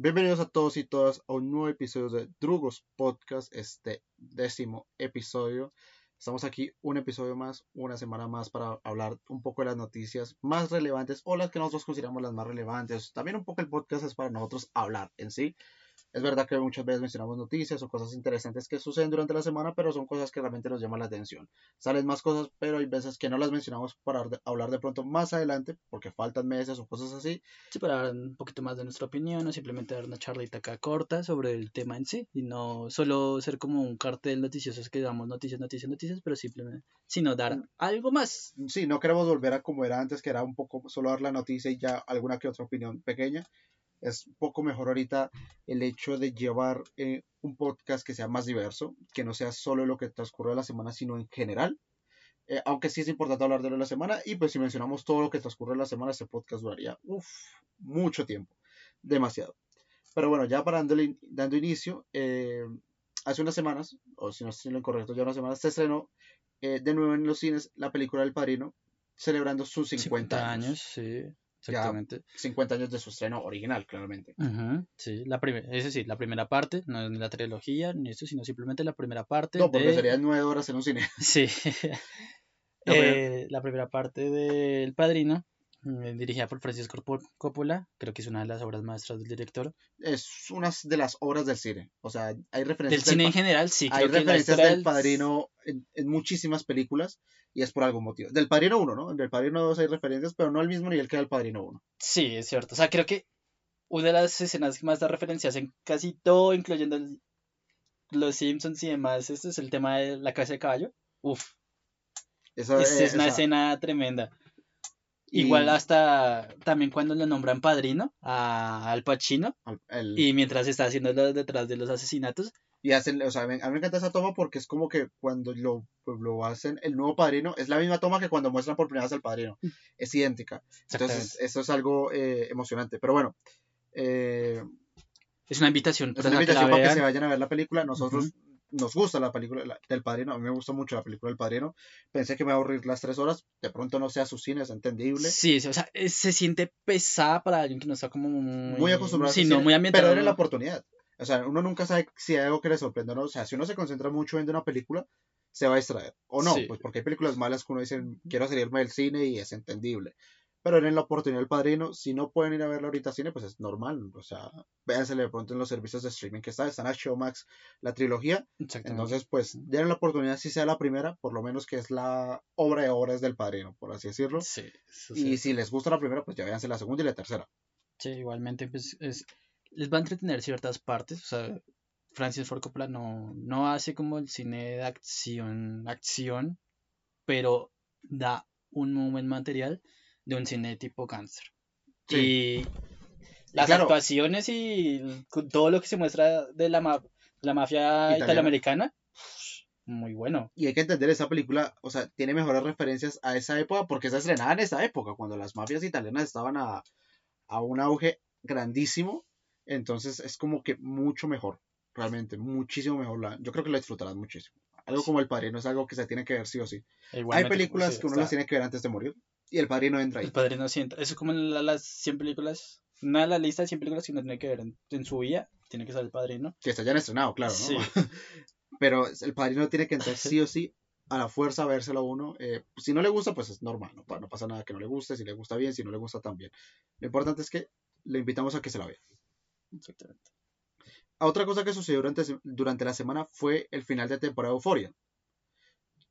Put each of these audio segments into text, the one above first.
Bienvenidos a todos y todas a un nuevo episodio de Drugos Podcast, este décimo episodio. Estamos aquí un episodio más, una semana más para hablar un poco de las noticias más relevantes o las que nosotros consideramos las más relevantes. También un poco el podcast es para nosotros hablar en sí. Es verdad que muchas veces mencionamos noticias o cosas interesantes que suceden durante la semana, pero son cosas que realmente nos llaman la atención. Salen más cosas, pero hay veces que no las mencionamos para hablar de pronto más adelante, porque faltan meses o cosas así. Sí, para dar un poquito más de nuestra opinión o simplemente dar una charlita acá corta sobre el tema en sí y no solo ser como un cartel noticioso es que damos noticias, noticias, noticias, pero simplemente, sino dar mm. algo más. Sí, no queremos volver a como era antes, que era un poco solo dar la noticia y ya alguna que otra opinión pequeña es un poco mejor ahorita el hecho de llevar eh, un podcast que sea más diverso, que no sea solo lo que transcurre la semana, sino en general. Eh, aunque sí es importante hablar de lo de la semana, y pues si mencionamos todo lo que transcurre la semana, ese podcast duraría mucho tiempo, demasiado. Pero bueno, ya para dando inicio, eh, hace unas semanas, o si no estoy en lo incorrecto, ya unas semanas, se estrenó de nuevo en los cines la película El Padrino, celebrando sus 50, años. sí. Exactamente. 50 años de su estreno original, claramente. sí, la es decir, la primera parte, no es ni la trilogía ni eso, sino simplemente la primera parte. No, porque serían nueve horas en un cine. Sí. Eh, la primera parte del Padrino, eh, dirigida por Francisco Coppola, creo que es una de las obras maestras del director. Es una de las obras del cine. O sea, hay referencias. Del cine en general, sí. Hay referencias del Padrino en, muchísimas películas y es por algún motivo. Del Padrino 1, ¿no? Del Padrino 2 hay referencias, pero no al mismo nivel que del Padrino 1. Sí, es cierto. O sea, creo que una de las escenas que más da referencias en casi todo, incluyendo los Simpsons y demás, este es el tema de la casa de caballo. Uf. Esa, es, una escena tremenda. Igual hasta también cuando le nombran padrino a Al Pacino y mientras está haciendo detrás de los asesinatos, y hacen, o sea, a mí, me encanta esa toma porque es como que cuando lo, pues, lo hacen el nuevo padrino, es la misma toma que cuando muestran por primera vez al padrino. Mm. Es idéntica. Entonces, eso es algo eh, emocionante. Pero bueno. Eh, es una invitación. Es una invitación para que se vayan a ver la película. Nosotros nos gusta la película del padrino. A mí me gustó mucho la película del padrino. Pensé que me iba a aburrir las tres horas. De pronto no sea su cine, es entendible. Sí, o sea, se siente pesada para alguien que no está como muy, muy acostumbrado. Sí, no, muy ambientado. Pero la oportunidad. O sea, uno nunca sabe si hay algo que le sorprende o no. O sea, si uno se concentra mucho viendo una película, se va a distraer. O no, pues porque hay películas malas que uno dice, quiero salirme del cine y es entendible. Pero en la oportunidad del padrino, si no pueden ir a verla ahorita cine, pues es normal. O sea, véansele de pronto en los servicios de streaming que está. Están a Showmax, la trilogía. Entonces, pues, den la oportunidad, si sea la primera, por lo menos que es la obra de obras del padrino, por así decirlo. Sí, y si les gusta la primera, pues ya véanse la segunda y la tercera. Sí, igualmente, pues es les va a entretener ciertas partes. O sea, Francis Ford Coppola no, no hace como el cine de acción, acción, pero da un buen material de un cine tipo cáncer. Y las actuaciones y todo lo que se muestra de la, la mafia italoamericana, muy bueno. Y hay que entender esa película, o sea, tiene mejores referencias a esa época porque se estrenaba en esa época, cuando las mafias italianas estaban a, a un auge grandísimo entonces es como que mucho mejor, realmente, muchísimo mejor. yo creo que la disfrutarás muchísimo. Algo como El Padrino es algo que se tiene que ver sí o sí. Hay películas que uno las tiene que ver antes de morir y El Padrino entra ahí. El Padrino sí entra. Eso es como en las 100 películas. Una de las listas de 100 películas que uno tiene que ver en, su vida, tiene que ser El Padrino. Que está ya estrenado, claro, ¿no? Sí. Pero El Padrino tiene que entrar sí o sí a la fuerza a vérselo uno. Eh, si no le gusta, pues es normal, no, no pasa nada que no le guste, si le gusta bien, si no le gusta también. Lo importante es que le invitamos a que se la vea. Exactamente. Otra cosa que sucedió durante, durante la semana fue el final de temporada de Euforia.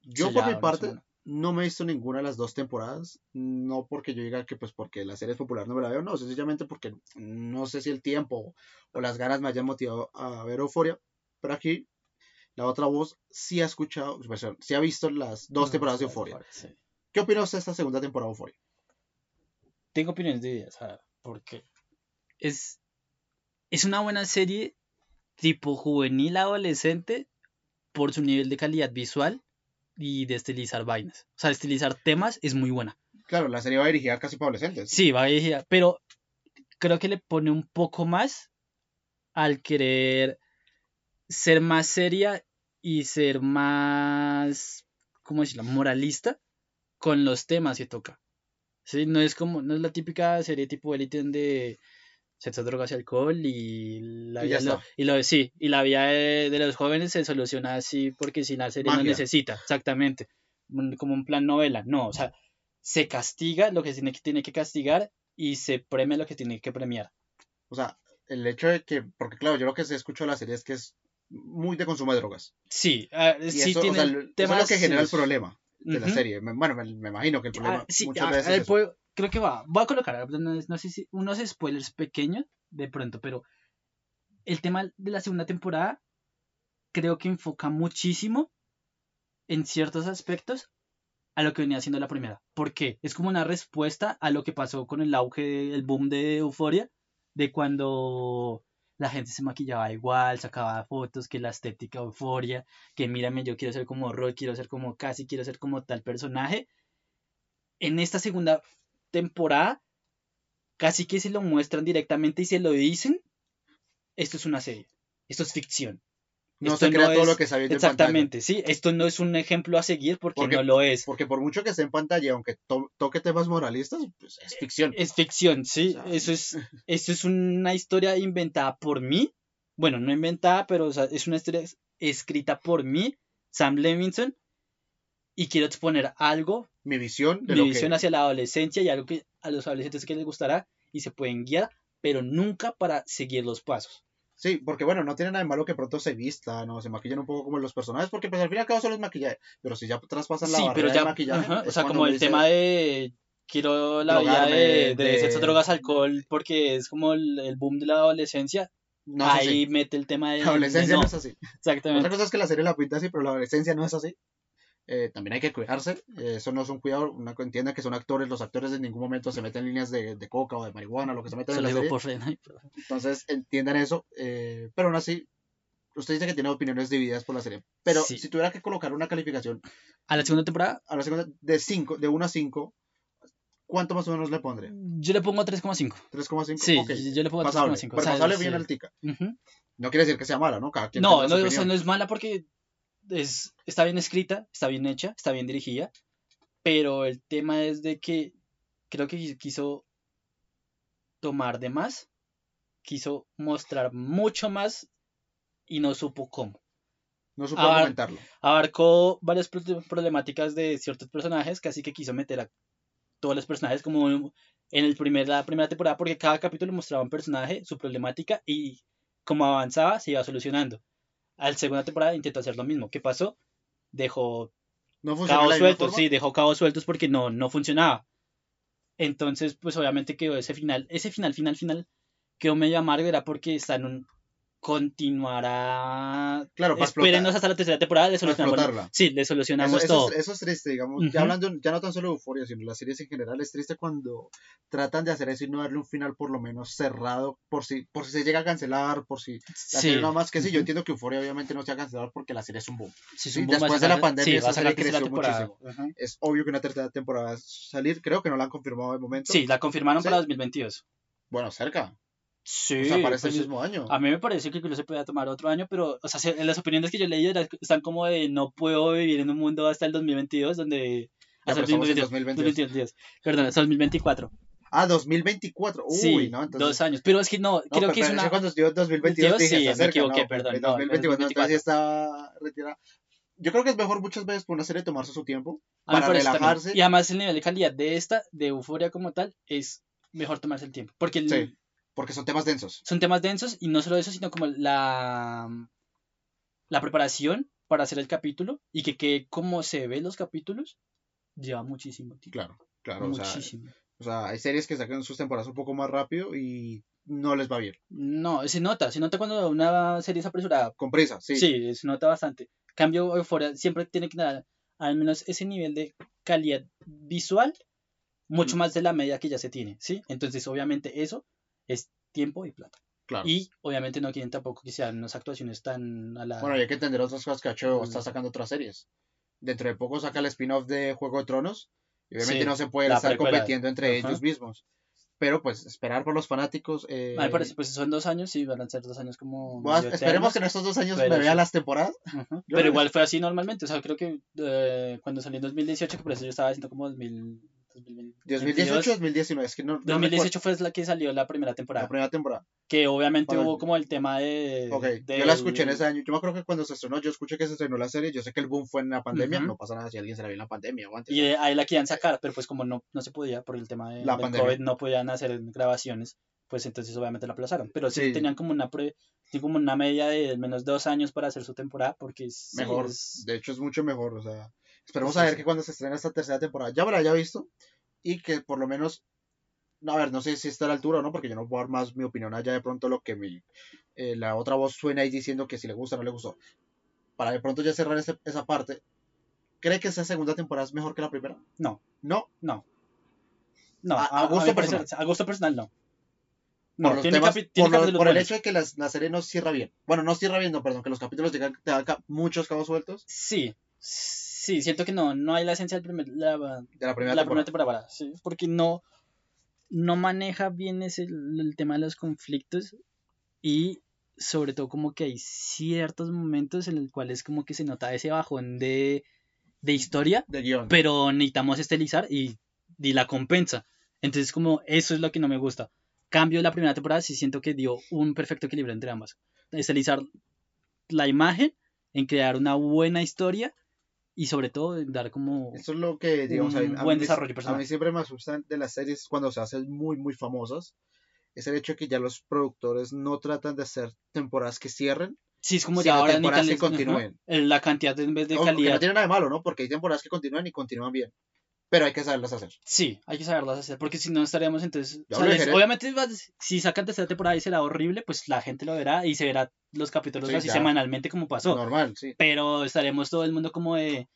Yo por mi parte no me he visto ninguna de las dos temporadas, no porque yo diga que pues porque la serie es popular no me la veo, no, sencillamente porque no sé si el tiempo o las ganas me hayan motivado a ver Euforia, pero aquí la otra voz sí ha escuchado, sí ha visto las dos temporadas de Euforia. ¿Qué opinas de esta segunda temporada de Euforia? Tengo opiniones divididas, porque es es una buena serie tipo juvenil adolescente por su nivel de calidad visual y de estilizar vainas. O sea, estilizar temas es muy buena. Claro, la serie va dirigida casi para adolescentes. Sí, va dirigida, pero creo que le pone un poco más al querer ser más seria y ser más, ¿cómo decirlo?, moralista con los temas que toca. ¿Sí? No es como, no es la típica serie tipo Elite de sexo, drogas y alcohol y la Y ya vida, está. y lo, sí, y la vida de, de los jóvenes se soluciona así porque si la serie no necesita, exactamente, como un plan novela, no, o sea, se castiga lo que se tiene que, tiene que castigar y se premia lo que tiene que premiar. O sea, el hecho de que, porque claro, yo lo que se escucho de la serie es que es muy de consumo de drogas. Sí, ah, Y sí eso, o tiene sea, lo- eso es lo que genera el problema de la serie. Me- Bueno, me, me imagino que el problema Ah, sí, muchas ah, veces es puedo- creo que va. Voy a colocar, no, sé si unos spoilers pequeños de pronto, pero el tema de la segunda temporada creo que enfoca muchísimo en ciertos aspectos a lo que venía haciendo la primera. ¿Por qué? Es como una respuesta a lo que pasó con el auge, el boom de Euforia, de cuando la gente se maquillaba igual, sacaba fotos, que la estética Euforia, que mírame, yo quiero ser como Roy, quiero ser como Cassie, quiero ser como tal personaje. En esta segunda temporada, casi que se lo muestran directamente y se lo dicen. Esto es una serie, esto es ficción. No Esto se crea todo es- lo que está viendo en pantalla. Exactamente, sí, esto no es un ejemplo a seguir porque, Porque- no lo es. Porque por mucho que esté en pantalla, aunque to- toque temas moralistas, pues es ficción. Es ficción, sí, O sea, eso es, eso es una historia inventada por mí. Bueno, no inventada, pero o sea, es una historia es- escrita por mí, Sam Levinson, y quiero exponer algo, Mi visión de mi lo visión que... hacia la adolescencia y algo que a los adolescentes que les gustará y se pueden guiar, pero nunca para seguir los pasos. Sí, porque bueno, no tiene nada de malo que pronto se vistan o se maquillen un poco como los personajes, porque pues al fin y al cabo solo es maquillaje. Pero si ya traspasan la Sí, barrera pero ya, del maquillaje, ajá, o sea, como el dice, tema de quiero la vida de, de, de- sexo, drogas, alcohol, porque es como el, el boom de la adolescencia, No ahí mete el tema de... La adolescencia de no. no, es así. Exactamente. Otra cosa es que la serie la pinta así, pero la adolescencia no es así. Eh, también hay que cuidarse. eh, eso no es un cuidado. Una, entienda que son actores. Los actores en ningún momento se meten en líneas de, de coca o de marihuana, lo que se meten Se en la digo serie. por Fortnite, pero- Entonces entiendan eso. eh, pero aún así, usted dice que tiene opiniones divididas por la serie. Pero Sí. si tuviera que colocar una calificación A la segunda temporada, a la segunda de 5, de 1 a 5, ¿cuánto más o menos le pondré? yo le pongo 3,5. 3,5. Sí, Ok, yo, le pongo Pasable. 3,5. Pero o sea, pasable bien eh, altica. ujú. No quiere decir que sea mala, ¿no? Cada quien No, no, o sea, no es mala porque es, está bien escrita, está bien hecha, está bien dirigida, pero el tema es de que creo que quiso tomar de más, quiso mostrar mucho más y no supo cómo. No supo Ah, argumentarlo. Abarcó varias pro- problemáticas de ciertos personajes, casi que quiso meter a todos los personajes como en el primer, la primera temporada, porque cada capítulo mostraba un personaje, su problemática y como avanzaba se iba solucionando. Al segunda temporada intentó hacer lo mismo. ¿Qué pasó? Dejó No cabos sueltos, sí, dejó cabos sueltos porque no, no funcionaba. Entonces, pues obviamente quedó ese final, ese final, final, final, quedó medio amargo, era porque está en un continuará. Claro, para Espérenos explotar- hasta la tercera temporada, le solucionamos. Sí, le Eso, solucionamos eso todo. es, eso es triste, digamos. Ya hablando, ya no tan solo de Euforia, sino las series en general, es triste cuando tratan de hacer eso y no darle un final por lo menos cerrado, por si, por si se llega a cancelar, por si la Sí, serie no más que sí. Yo entiendo que Euforia obviamente no se ha cancelado porque la serie es un boom. Sí, es un boom, después de la pandemia sí, esa va a sacar serie creció. Ajá. Es obvio que una tercera temporada va a salir, creo que no la han confirmado de momento. Sí, la confirmaron Sí. para 2022. Bueno, cerca. Sí, o sea, para pues, mismo año. a mí me parece que incluso se podía tomar otro año, pero, o sea, se- las opiniones que yo era- están como de no puedo vivir en un mundo hasta el 2022, donde... Ya, Hasta el estamos en 2022, 2022. 2022, perdón, hasta 2024. Ah, 2024. Uy, sí, ¿no? Entonces, dos años. Pero es que no, No, creo pero que es una... cuando estudió 2022 Yo dije, sí, está me cerca, equivoqué, no, perdón, en no, 2024, entonces 2024. sí está retirada. Yo creo que es mejor muchas veces por una serie tomarse su tiempo a para también. relajarse. Y además el nivel de calidad de esta, de Euforia como tal, es mejor tomarse el tiempo. Porque el- Sí, porque son temas densos. son temas densos y no solo eso, sino como la, la preparación para hacer el capítulo y que, que como se ven los capítulos, lleva muchísimo tiempo. Claro, claro. O sea, muchísimo. o sea, hay series que sacan sus temporadas un poco más rápido y no les va bien. No, se nota, se nota cuando una serie es apresurada. Con prisa, sí. Sí, se nota bastante. Cambio Euphoria siempre tiene que dar al menos ese nivel de calidad visual, mucho Mm. más de la media que ya se tiene, ¿sí? Entonces, obviamente, eso es tiempo y plata. claro. Y obviamente no quieren tampoco que sean unas actuaciones tan a la... Bueno, hay que entender otras cosas que Mm. está sacando otras series. Dentro de poco saca el spin-off de Juego de Tronos. Y obviamente Sí, no se puede la estar precuela. compitiendo entre Ajá. ellos mismos. Pero pues esperar por los fanáticos. eh, me parece, pues son dos años, sí, van a ser dos años como... bueno, esperemos que en estos dos años me vea sí. las temporadas. Pero igual fue así normalmente, o sea, creo que eh, cuando salió en 2018, que por eso yo estaba haciendo como 2000, 2018 2019, es que no, no 2018 fue la que salió la primera temporada. La primera temporada. Que obviamente Para- hubo como el tema de... Ok, yo del- la escuché en ese año. Yo me acuerdo que cuando se estrenó, yo escuché que se estrenó la serie. Yo sé que el boom fue en la pandemia. Ujú. No pasa nada si alguien se la vio en la pandemia o antes. Y de ahí la querían sacar, pero pues como no, no se podía por el tema de, La del pandemia. COVID, no podían hacer grabaciones, pues entonces obviamente la aplazaron. Pero sí, Sí. tenían como una pre, sí, como una media de al menos dos años para hacer su temporada, porque sí, mejor. es- De hecho, es mucho mejor. O sea, esperemos Sí, a ver sí. que cuando se estrene esta tercera temporada ya me la haya visto y que por lo menos. no, A ver, no sé si está a la altura o no, porque yo no puedo dar más mi opinión allá de pronto lo que mi, eh, la otra voz suena ahí diciendo que si le gusta o no le gustó. Para de pronto ya cerrar ese- esa parte, ¿cree que esa segunda temporada es mejor que la primera? No. No, no. No, A- a, gusto personal. a gusto personal no. por, No, los tiene, temas- tiene por, lo- por el hecho de que la, la serie no cierra bien. Bueno, no cierra bien, no, perdón, que los capítulos llegan, te dan muchos cabos sueltos Sí, sí, siento que no, no hay la esencia del primer, la, de la primera la temporada. primera temporada, sí, porque no, no maneja bien ese, el tema de los conflictos y sobre todo como que hay ciertos momentos en los cuales como que se nota ese bajón de, de historia, De guion. pero necesitamos estelizar y, y la compensa. Entonces como eso es lo que no me gusta. Cambio la primera temporada, sí siento que dio un perfecto equilibrio entre ambas. Estelizar la imagen, en crear una buena historia y sobre todo dar como... Eso es lo que, digamos, a mí- un a buen desarrollo A personal. mí siempre me asusta de las series cuando se hacen muy, muy famosas. Es el hecho de que ya los productores no tratan de hacer temporadas que cierren, Sí, es como ya ahora temporadas que necesitan- continúen. La cantidad de- en vez de que no calidad. tiene nada de malo, ¿no? Porque hay temporadas que continúan y continúan bien. Pero hay que saberlas hacer. Sí, hay que saberlas hacer, porque si no estaríamos entonces... O sea, obviamente, si sacan tercera temporada y será horrible, pues la gente lo verá y se verá los capítulos Sí, así ya. semanalmente como pasó. Normal, sí. Pero estaremos todo el mundo como de...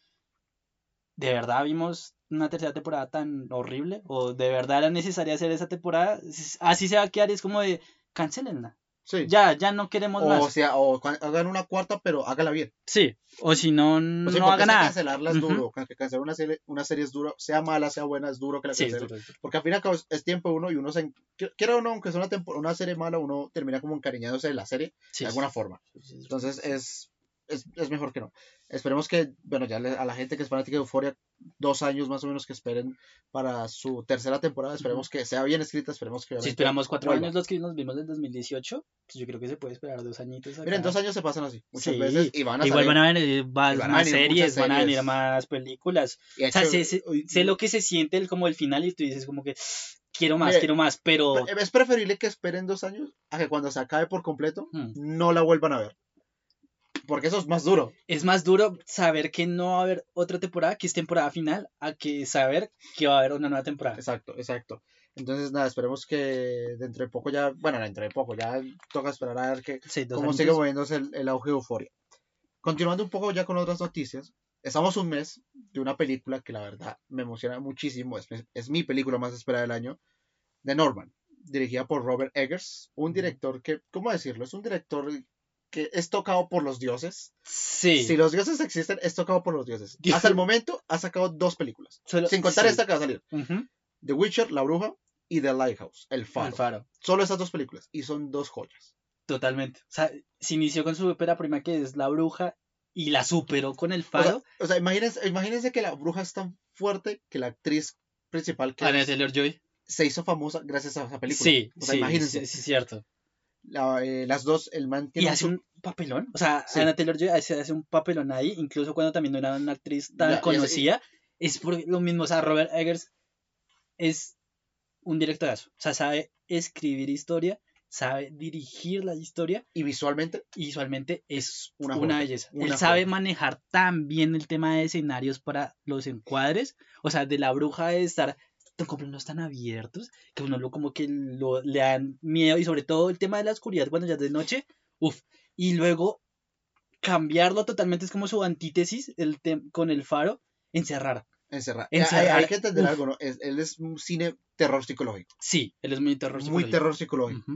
¿De verdad vimos una tercera temporada tan horrible? ¿O de verdad era necesaria hacer esa temporada? Así se va a quedar y es como de... Cancelenla. Sí. Ya, ya no queremos o más. sea, o hagan una cuarta, pero hágala bien. Sí, o si no, Pues no sí, porque haga es que nada. cancelarla es duro. que Cancelar una serie, una serie es duro. Sea mala, sea buena, es duro que la Sí, cancelen. Porque al fin y al cabo es- tiempo uno y uno se. qui- Quiera o no, aunque sea una, una serie mala, uno termina como encariñándose de la serie Sí, de alguna forma. Entonces es, es, es mejor que no. Esperemos que, bueno, ya a la gente que es fanática de Euforia, dos años más o menos que esperen para su tercera temporada. Esperemos que sea bien escrita, esperemos que Si esperamos cuatro vuelva. años los que nos vimos en 2018, pues yo creo que se puede esperar dos añitos. acá. Miren, dos años se pasan así, muchas Sí, veces, y van a Igual salir. van a venir más, y van a más venir series, van a venir más películas. y O sea, hecho- sé, sé- uy, sé lo que se siente el, como el final y tú dices como que quiero más, quiero más, pero... Es preferible que esperen dos años a que cuando se acabe por completo Hmm. no la vuelvan a ver. Porque eso es más duro. Es más duro saber que no va a haber otra temporada, que es temporada final, a que saber que va a haber una nueva temporada. Exacto, exacto. Entonces, nada, esperemos que dentro de poco ya, bueno, dentro de poco, ya toca esperar a ver que, Sí, cómo sigue moviéndose el, el auge de Euforia. Continuando un poco ya con otras noticias, estamos un mes de una película que la verdad me emociona muchísimo, es, es mi película más esperada del año, de Norman, dirigida por Robert Eggers, un director que, ¿cómo decirlo? Es un director que es tocado por los dioses. Sí. Si los dioses existen, es tocado por los dioses. Dios. Hasta el momento ha sacado dos películas, Solo- sin contar sí. esta que va a salir. The Witcher, La Bruja y The Lighthouse, El Faro. El faro. Solo esas dos películas y son dos joyas. Totalmente. O sea, se inició con su ópera prima que es La Bruja y la superó con el O sea, faro. o sea, imagínense, imagínense que La Bruja es tan fuerte que la actriz principal que Anya Taylor Joy. se hizo famosa gracias a esa película. Sí, o sea, sí, imagínense. sí, sí, cierto. La- eh, las dos, el man Y tiene hace su- un papelón. O sea, Sí. Anna Taylor Joy hace, hace un papelón ahí, incluso cuando también no era una actriz tan Ya, y hace- conocida. Es por lo mismo. O sea, Robert Eggers es un directorazo. O sea, sabe escribir historia, sabe dirigir la historia y visualmente y visualmente es Una belleza. una Él sabe manejar tan bien el tema de escenarios para los encuadres. O sea, de la bruja de estar tan con planos tan abiertos que uno lo como que lo, le dan miedo y sobre todo el tema de la oscuridad cuando ya es de noche. Uf. Y luego cambiarlo totalmente es como su antítesis el con el faro, encerrar. encerrar. Encerrar, Hay, hay que entender uf. algo, ¿no? Es- él es un cine terror psicológico. Sí, él es muy terror muy psicológico. terror psicológico.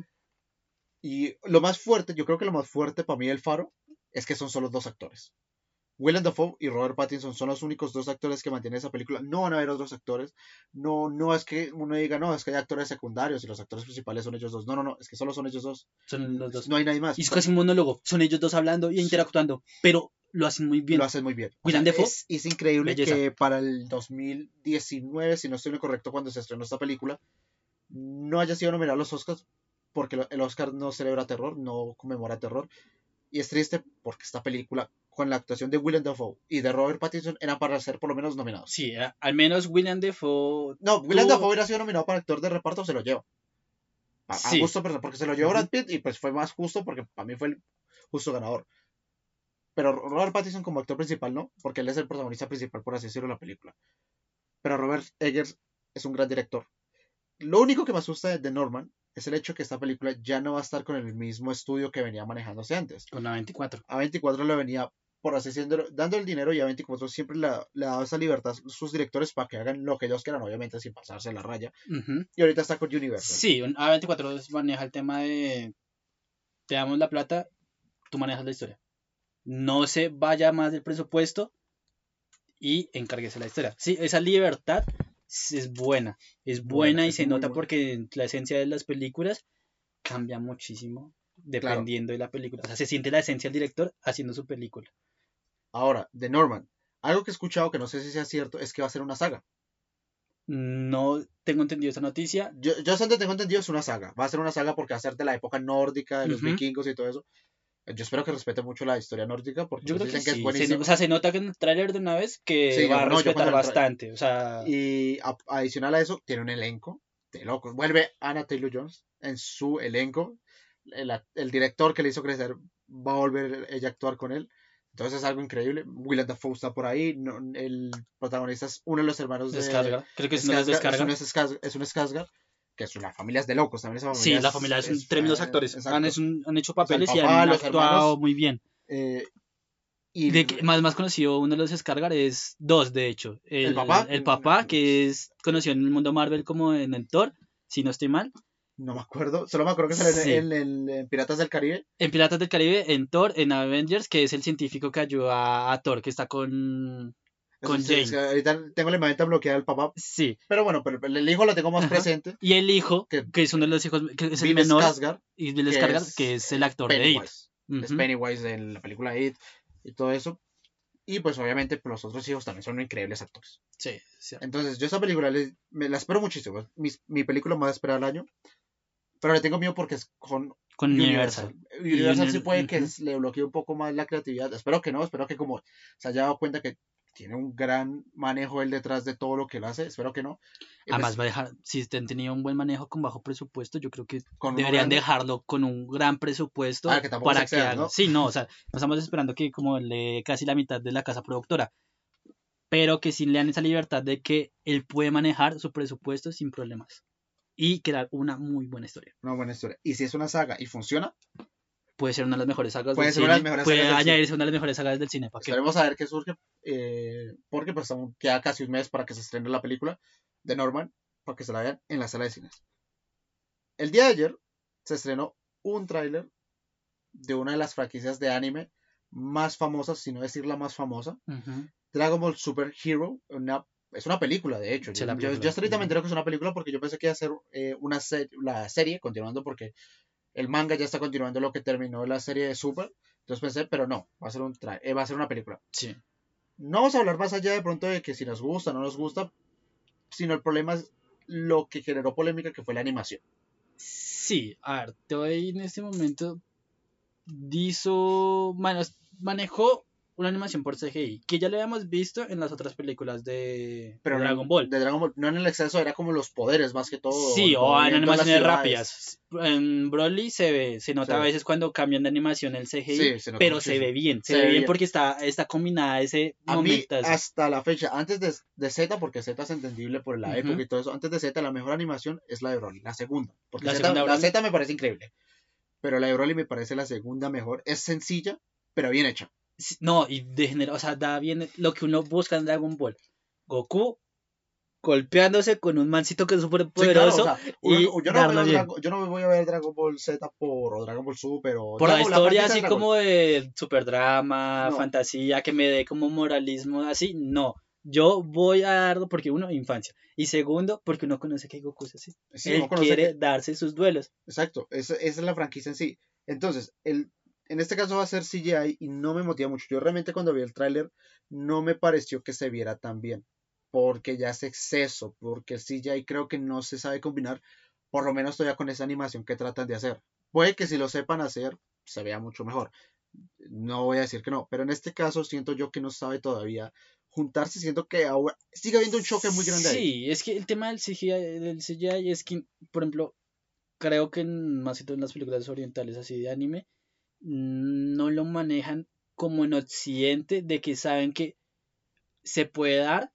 Y lo más fuerte, yo creo que lo más fuerte para mí del Faro es que son solo dos actores. Willem Dafoe y Robert Pattinson son los únicos dos actores que mantienen esa película. No van a haber otros actores. No, no es que uno diga, no, es que hay actores secundarios y los actores principales son ellos dos. No, no, no, es que solo son ellos dos. Son los dos. No hay nadie más. Y es casi un monólogo. Son ellos dos hablando y interactuando. Pero lo hacen muy bien. lo hacen muy bien. O William sea, Dafoe, es, es increíble belleza. que para el 2019, si no estoy en lo correcto cuando se estrenó esta película, no haya sido nominado a los Oscars porque el Oscar no celebra terror, no conmemora terror. Y es triste porque esta película, con la actuación de William Dafoe y de Robert Pattinson, era para ser por lo menos nominados. Sí, a- al menos William Defoe. No, William Tú- Dafoe hubiera sido nominado para actor de reparto, se lo lleva. A, a Sí. gusto personal, porque se lo llevó. Brad Pitt y pues fue más justo porque para mí fue el justo ganador. Pero Robert Pattinson como actor principal no, porque él es el protagonista principal, por así decirlo, de la película. Pero Robert Eggers es un gran director. Lo único que me asusta de Norman es el hecho que esta película ya no va a estar con el mismo estudio que venía manejándose antes. Con la 24. A 24 le venía por así decirlo, dando el dinero y a 24 siempre le, ha- dado esa libertad a sus directores para que hagan lo que ellos quieran, obviamente sin pasarse la raya. Ujú. Y ahorita está con Universal. Sí, un- A24 maneja el tema de. Te damos la plata, tú manejas la historia. No se vaya más del presupuesto y encárguese la historia. Sí, esa libertad es buena. Es buena y es se nota porque la esencia de las películas cambia muchísimo dependiendo de la película. O sea, se siente la esencia del director haciendo su película. Ahora, de Norman. Algo que he escuchado que no sé si sea cierto es que va a ser una saga. No tengo entendido esa noticia. Yo, yo tengo entendido es una saga. Va a ser una saga porque va a ser de la época nórdica, de los vikingos y todo eso. Yo espero que respete mucho la historia nórdica porque Yo creo que, dicen que, sí. es Se, o sea, se nota que en el tráiler de una vez que Sí, va a no, respetar bastante. O sea, Y a- adicional a eso, tiene un elenco de locos. Vuelve Anna Taylor Jones en su elenco. El, el director que le hizo crecer va a volver ella a actuar con él. Entonces es algo increíble. Willem Dafoe está por ahí. no- el protagonista es uno de los hermanos de descarga. Creo que es una Skarsgård, descarga. Es un es un Skarsgård, que es una familia de locos. También esa Sí, la familia es, es- tremendos eh, actores. exacto. Han, es un- han hecho papeles y papá, han actuado hermanos. muy bien. Eh, y De que, más, más conocido, uno de los Scargar es dos, de hecho. El, ¿El papá? el papá, que es conocido en el mundo Marvel como en el Thor, si no estoy mal. no me acuerdo. Solo me acuerdo que sale en- Sí. en, en- en Piratas del Caribe. En Piratas del Caribe, en Thor, en Avengers, que es el científico que ayuda a Thor, que está con... Con es que ahorita tengo la imagen bloqueada del papá. Sí. Pero bueno, pero el hijo lo tengo más Ajá. presente. Y el hijo, Que- que es uno de los hijos, que es el Bill menor, Skarsgård, y Bill que Skarsgård, es que es el actor de It. Pennywise. Es Ujú. Pennywise en la película It y todo eso. Y pues obviamente pues, los otros hijos también son increíbles actores. Sí, sí. Entonces yo esa película le- me la espero muchísimo. Mi, mi película más esperada del año. Pero le tengo miedo porque es con Con Universal. Universal. Universal sí puede que ujú. es- le bloquee un poco más la creatividad. Espero que no, espero que como se haya dado cuenta que tiene un gran manejo él detrás de todo lo que lo hace. Espero que no. Y, pues, Además, va a dejar, si han tenido un buen manejo con bajo presupuesto, yo creo que con deberían dejarlo con un gran presupuesto Ah, que para que haga- ¿no? Sí, no, o sea, estamos esperando que como le casi la mitad de la casa productora, pero que sí le dan esa libertad de que él puede manejar su presupuesto sin problemas y crear una muy buena historia. Una buena historia. Y si es una saga y funciona, Puede ser una de las mejores sagas Puede del ser una de las cine, mejores puede sagas añadirse una de las mejores sagas del cine. Esperemos a ver qué surge, eh, porque pues aún queda casi un mes para que se estrene la película de Norman, para que se la vean en la sala de cines. El día de ayer se estrenó un tráiler de una de las franquicias de anime más famosas, si no decir la más famosa, Ujú. Dragon Ball Super Hero, una, es una película de hecho. Sí, yo, yo- yo Ujú. entero que es una película porque yo pensé que iba a ser eh, una se- la serie, continuando porque el manga ya está continuando lo que terminó la serie de Super. Entonces pensé, pero no, va a ser un tra- eh, va a ser una película. Sí. No vamos a hablar más allá de pronto de que si nos gusta o no nos gusta, sino el problema es lo que generó polémica, que fue la animación. Sí, a ver, te voy en este momento. Dizo. Bueno, manejó una animación por CGI, que ya lo habíamos visto en las otras películas de, Pero de Dragon Ball. De Dragon Ball, no en el exceso, era como los poderes más que todo. Sí, o en animaciones rápidas. En Broly se ve, se nota a ve. veces cuando cambian de animación el CGI, Sí, se nota pero se ve bien, se, Se ve ve bien bien. porque está, está combinada ese A mí, momento. hasta la fecha, antes de, de Z, porque Z es entendible por la época y todo eso, antes de Z, la mejor animación es la de Broly, la segunda. Porque La Z, segunda la. Z me parece increíble. Pero la de Broly me parece la segunda mejor. Es sencilla, pero bien hecha. No, y de genera- o sea, da bien lo que uno busca en Dragon Ball. Goku golpeándose con un mancito que es súper Sí, claro, poderoso. o sea, uno- y yo, no yo no me voy a ver Dragon Ball Z por o Dragon Ball Super o por la historia así de como de super drama, No. fantasía, que me dé como moralismo así, no. Yo voy a darlo porque uno, infancia. Y segundo, porque uno conoce que Goku es así. Sí, Él quiere que- darse sus duelos. Exacto, esa, esa es la franquicia en sí. Entonces, el, en este caso va a ser CGI y no me motiva mucho. Yo realmente cuando vi el tráiler no me pareció que se viera tan bien, porque ya es exceso, porque el CGI creo que no se sabe combinar, por lo menos todavía con esa animación que tratan de hacer. Puede que si lo sepan hacer, se vea mucho mejor. No voy a decir que no, pero en este caso siento yo que no sabe todavía juntarse, siento que ahora sigue habiendo un choque muy grande. Sí, es que el tema del CGI, del CGI es que, por ejemplo, creo que en, más que todo en las películas orientales así de anime, no lo manejan como en Occidente, de que saben que se puede dar,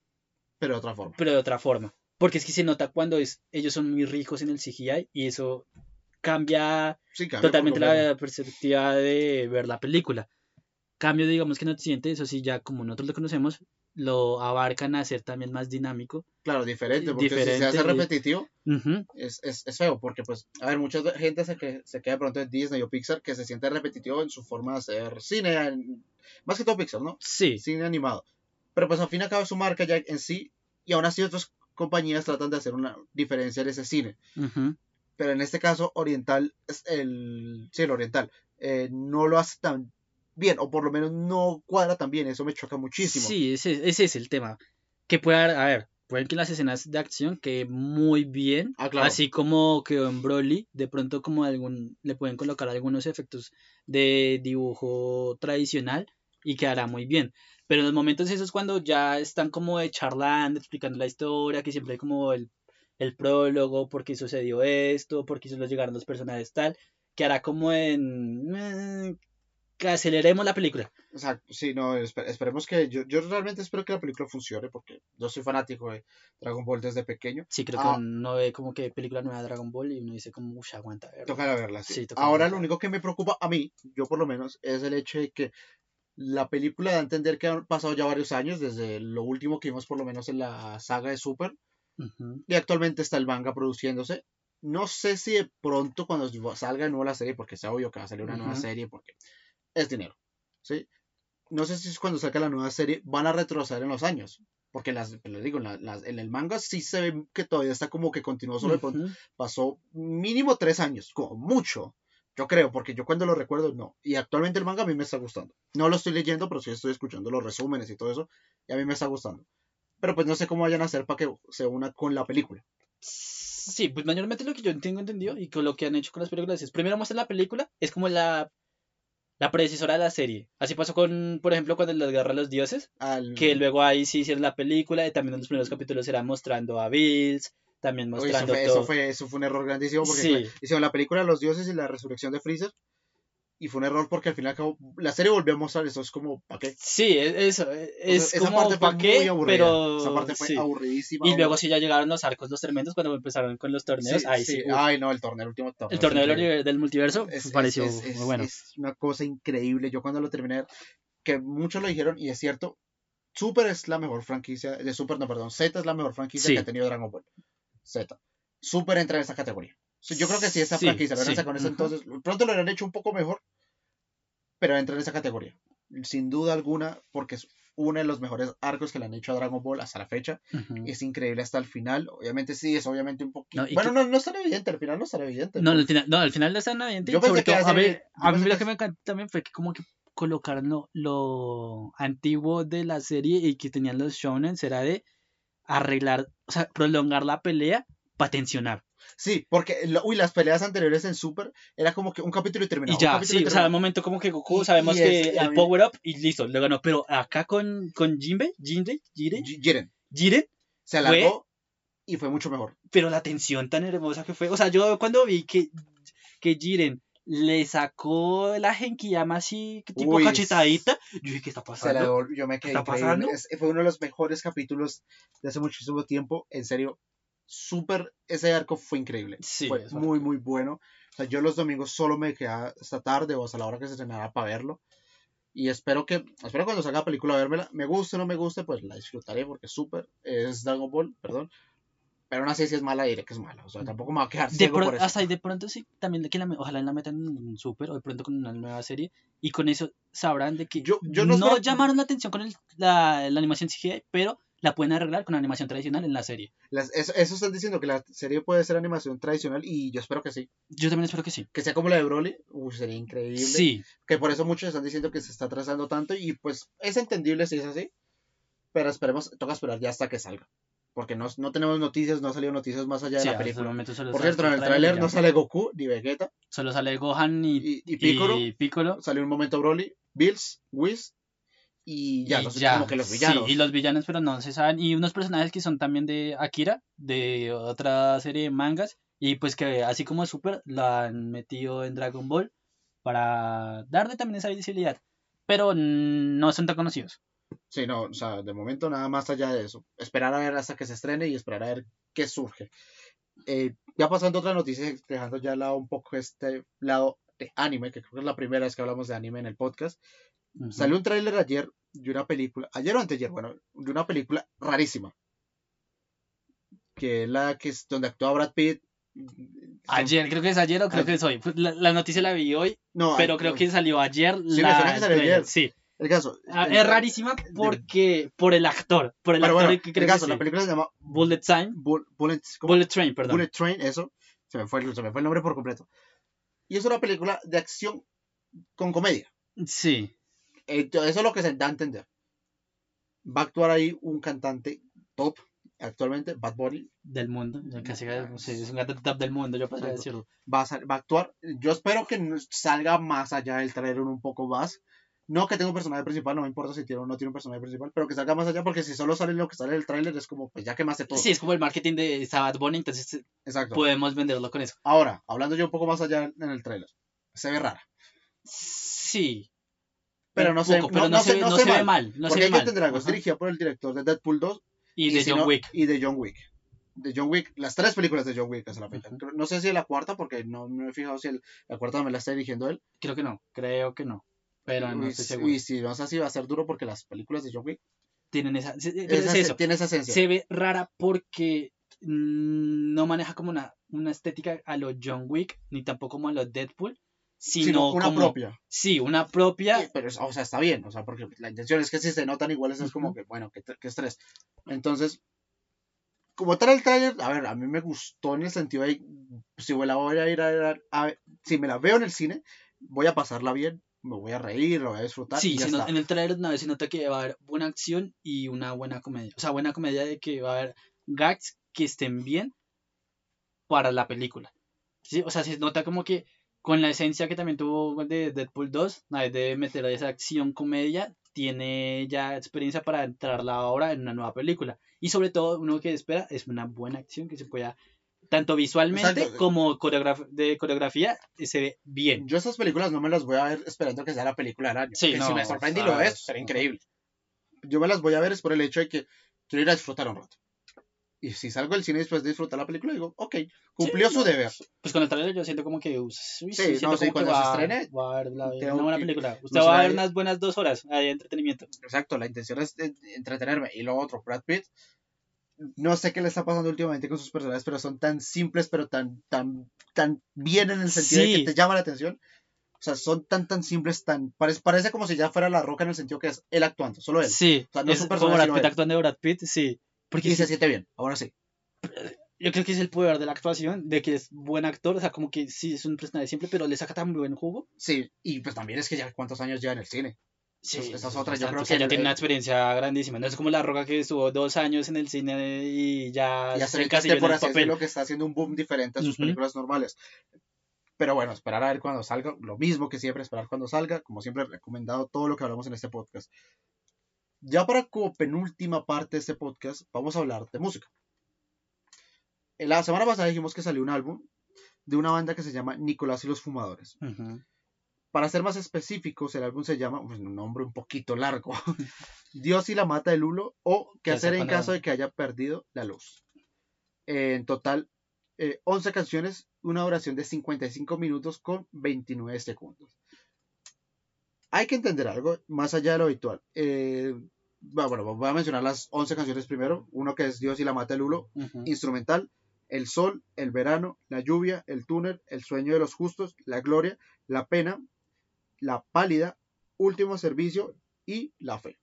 pero de otra forma. Pero de otra forma. Porque es que se nota cuando es, ellos son muy ricos en el CGI y eso cambia, sí, cambia totalmente la perspectiva de ver la película. Cambio, digamos que en Occidente, eso sí, ya como nosotros lo conocemos, lo abarcan a ser también más dinámico. Claro, diferente, porque si se hace repetitivo, es, es, es, feo, porque pues, a ver, mucha gente se, que, se queda pronto en Disney o Pixar que se siente repetitivo en su forma de hacer cine, más que todo Pixar, ¿no? Sí. Cine animado. Pero pues al fin y al cabo su marca ya en sí, y aún así otras compañías tratan de hacer una diferencia en ese cine. Pero en este caso, Oriental, es el, sí, el Oriental, eh, no lo hace tan bien, o por lo menos no cuadra tan bien, eso me choca muchísimo. Sí, ese, ese es el tema. Que puede haber, a ver, pueden que las escenas de acción que muy bien, ah, claro. así como quedó en Broly, de pronto como algún, le pueden colocar algunos efectos de dibujo tradicional y quedará muy bien. Pero en los momentos esos cuando ya están como de charlando, explicando la historia, que siempre hay como el, el prólogo, por qué sucedió esto, por qué solo llegaron los personajes tal, que hará como en... Que aceleremos la película. Exacto, sí, no, esperemos que... Yo, yo realmente espero que la película funcione, porque yo soy fanático de Dragon Ball desde pequeño. Sí, creo Ah. que uno ve como que película nueva de Dragon Ball y uno dice como, uff, aguanta. ¿verdad? Toca verla, sí. Sí, toca Ahora verla. lo único que me preocupa a mí, yo por lo menos, es el hecho de que la película da a entender que han pasado ya varios años, desde lo último que vimos por lo menos en la saga de Super, y actualmente está el manga produciéndose. No sé si de pronto cuando salga de nuevo la serie, porque es obvio que va a salir una nueva serie, porque es dinero, ¿sí? No sé si es cuando salga la nueva serie van a retroceder en los años, porque las, les digo, en, la- las- en el manga sí se ve que todavía está como que continuó solo pronto Ujú. pasó mínimo tres años, como mucho. Yo creo, porque yo cuando lo recuerdo, no. Y actualmente el manga a mí me está gustando. No lo estoy leyendo, pero sí estoy escuchando los resúmenes y todo eso. Y a mí me está gustando. Pero pues no sé cómo vayan a hacer para que se una con la película. Sí, pues mayormente lo que yo tengo entendido y con lo que han hecho con las películas es primero muestran la película, es como la, la predecesora de la serie. Así pasó con, por ejemplo, cuando las guerra a los dioses, Al... que luego ahí sí hicieron la película y también en los primeros capítulos era mostrando a Bills, también Oye, eso, mostrando fue, todo. eso, fue, eso fue un error grandísimo porque Sí. fue- hicieron la película Los Dioses y la Resurrección de Freezer. Y fue un error porque al final la serie volvió a mostrar eso. Es como, ¿para qué? Sí, e- eso, e- O sea, es esa como parte fue pa' muy qué, pero Esa parte fue sí. aburridísima. Y luego sí ya llegaron los arcos, los tremendos, cuando empezaron con los torneos, Sí, ahí sí, sí. uf, Ay, no, el torneo, el último torneo. el torneo del, multiverso Es- es- pareció es- es- muy bueno. es una cosa increíble. Yo cuando lo terminé, que muchos lo dijeron, y es cierto, Super es la mejor franquicia, de Super, no, perdón, Z es la mejor franquicia Sí. que ha tenido Dragon Ball. Z. Super entra en esa categoría. Yo creo que si esa Sí, franquicia sí, sacado en ese ujú. entonces, pronto lo hubieran hecho un poco mejor, pero entra en esa categoría. Sin duda alguna, porque es uno de los mejores arcos que le han hecho a Dragon Ball hasta la fecha. Es increíble hasta el final. Obviamente sí, es obviamente un poquito... No, bueno, que- no, no es tan evidente, al final no es tan evidente. No, al final, no, al final no está naviente. Yo pensé sobre que todo, a ver, a mí lo que me encantó también fue que como que colocaron lo, lo antiguo de la serie y que tenían los shonen era de arreglar, o sea, prolongar la pelea para tensionar. Sí, porque uy, las peleas anteriores en Super era como que un capítulo y terminaba. Y ya, y sí, o sea, al momento como que Goku sabemos que es- y a el mí- power up y listo, lo ganó. Pero acá con, con Jinbe, Jinbe, Jiren, Ji- Jiren Jiren, se alargó y fue mucho mejor. pero la tensión tan hermosa que fue. O sea, yo cuando vi que, que Jiren le sacó la Genkiyama así, tipo Uy, cachetadita, yo dije, ¿qué está Se la pasando? yo me quedé está pasando? Fue uno de los mejores capítulos de hace muchísimo tiempo. En serio, Super, ese arco fue increíble. Sí, fue muy, muy bueno. O sea, yo los domingos solo me quedaba esta tarde o hasta la hora que se estrenara para verlo. Y espero que, espero cuando salga la película vérmela. Me guste o no me guste, pues la disfrutaré porque Super es Dragon Ball, perdón. Pero aún así si es mala, diré que es mala. O sea, tampoco me va a quedar De ciego pro- por eso. hasta ahí de pronto sí, también de que la, ojalá la metan en super o de pronto con una nueva serie y con eso sabrán de que Yo- yo no no llamaron la atención con el- la, la animación CGI, pero la pueden arreglar con animación tradicional en la serie. Las- eso, eso están diciendo que la serie puede ser animación tradicional y yo espero que sí. Yo también espero que sí. Que sea como la de Broly, uy, sería increíble. Sí, Que por eso muchos están diciendo que se está atrasando tanto y pues es entendible si es así. Pero esperemos, toca esperar ya hasta que salga. Porque no, no tenemos noticias, no han salido noticias más allá de sí, la película. solo Por cierto, en el tráiler no sale Goku ni Vegeta. Solo sale Gohan y, Y- y Piccolo. y Piccolo. Salió un momento Broly, Bills, Whis y ya, y los, ya, como que los sí, villanos. y los villanos, pero no se saben. Y unos personajes que son también de Akira, de otra serie de mangas. Y pues que así como Super, la han metido en Dragon Ball para darle también esa visibilidad. Pero no son tan conocidos. Sí, no, o sea, de momento nada más allá de eso. Esperar a ver hasta que se estrene y esperar a ver qué surge. Eh, ya pasando a otra noticia, dejando ya al lado un poco este lado de anime, que creo que es la primera vez que hablamos de anime en el podcast. Salió un tráiler ayer de una película, ayer o anteayer, bueno, de una película rarísima. Que es la que es donde actúa Brad Pitt. Ayer, creo que es ayer o creo Ayer. que es hoy. Pues, La, la noticia la vi hoy, No, pero creo que salió ayer. me la que salió ayer. Sí. El caso. Ah, el- Es rarísima porque por el actor. Por el Pero actor bueno, que el creo caso, que la sí. película se llama Bullet Time. Bull- Bullet. Bullet Train, perdón. Bullet Train, eso. Se me, fue, el- se me fue el nombre por completo. Y es una película de acción con comedia. Sí. Eso es lo que se da a entender. Va a actuar ahí un cantante top actualmente, Bad Bunny. Del mundo. Casi sí, es un gato top del mundo, yo podría decirlo. Va a, sal- va a actuar. Yo espero que salga más allá del trailer un poco más. No que tenga un personaje principal, no me importa si tiene o no tiene un personaje principal, pero que salga más allá porque si solo sale lo que sale del trailer es como, pues ya quemaste todo. Sí, es como el marketing de Bad Bunny, entonces eh, Exacto. podemos venderlo con eso. Ahora, hablando yo un poco más allá en el trailer. Se ve rara. Sí. Pero no se- poco, pero no- no, no se, se- no se se ve mal. No se porque ve hay que entender algo. Es dirigida por el director de Deadpool 2 Y de si John Wick. Y de John Wick. De John Wick, las tres películas de John Wick hasta la fecha. No sé si la cuarta, porque no me he fijado si el- la cuarta me la está dirigiendo él. Creo que no. Creo que no. Pero no y, estoy si- seguro. y si no es así, va a ser duro porque las películas de John Wick Tienen esa. es eso. tiene esa esencia. Se ve rara porque no maneja como una, una estética a lo John Wick, ni tampoco como a lo Deadpool, sino, sino una como- propia. Sí, una propia. Pero, o sea, está bien. O sea, porque la intención es que si se notan iguales es como que, bueno, que, que estrés. Entonces, como tal el tráiler, a ver, a mí me gustó en el sentido de, si me la voy a ir a a si me la veo en el cine, voy a pasarla bien, me voy a reír, lo voy a disfrutar. y Sí, ya no- en el trailer una vez se nota que va a haber buena acción y una buena comedia. O sea, buena comedia de que va a haber gags que estén bien para la película. Sí, o sea, se nota como que con la esencia que también tuvo de Deadpool 2, una vez de meter esa acción comedia, tiene ya experiencia para entrarla ahora en una nueva película. Y sobre todo, uno que espera es una buena acción que se pueda, tanto visualmente Exacto. como coreograf- de coreografía, se ve bien. Yo esas películas no me las voy a ver esperando que sea la película del año. Sí, que si no, me sorprende y lo es, será ajá. increíble. Yo me las voy a ver es por el hecho de que quiero ir a disfrutar un rato. Y si salgo del cine después de disfrutar la película, digo, ok, cumplió Sí, su no, deber. Pues con el trailer yo siento como que uy, Sí, siento no, sí, como cuando se estrene, va a la- una buena que- película. Usted va a ver unas buenas dos horas de entretenimiento. Exacto, la intención es de- entretenerme. Y lo otro, Brad Pitt, no sé qué le está pasando últimamente con sus personajes, pero son tan simples, pero tan, tan, tan bien en el sentido de Sí. que te llama la atención. O sea, son tan, tan simples, tan. Parece, parece como si ya fuera la roca en el sentido que es él actuando, solo él. Sí, O sea, no es es un como personaje, Brad sino Pitt actuando de Brad Pitt, sí. Porque sí, se siente bien, ahora sí. yo creo que es el poder de la actuación, de que es buen actor, o sea, como que sí es un personaje simple, pero le saca tan buen jugo. Sí, y pues también es que ya cuántos años lleva en el cine. Sí, Esa- esa es es otra, yo creo o sea, que ya el- tiene una experiencia grandísima. No es como La Roca que estuvo dos años en el cine y ya, ya se encasilló en por el así papel. decirlo que está haciendo un boom diferente a sus películas normales. Pero bueno, esperar a ver cuando salga, lo mismo que siempre, esperar cuando salga, como siempre recomendado todo lo que hablamos en este podcast. Ya para como penúltima parte de este podcast, vamos a hablar de música. En la semana pasada dijimos que salió un álbum de una banda que se llama Nicolás y los Fumadores. Para ser más específicos, el álbum se llama, pues un nombre un poquito largo, Dios y la mata del Lulo o qué hacer en caso de que haya perdido la luz. En total, eh, 11 canciones, una duración de 55 minutos con 29 segundos. Hay que entender algo más allá de lo habitual. Eh, bueno, voy a mencionar las 11 canciones primero. Uno que es Dios y la mata del Lulo, Ujú. instrumental, El sol, el verano, la lluvia, el túnel, el sueño de los justos, la gloria, la pena, la pálida, último servicio y la fe.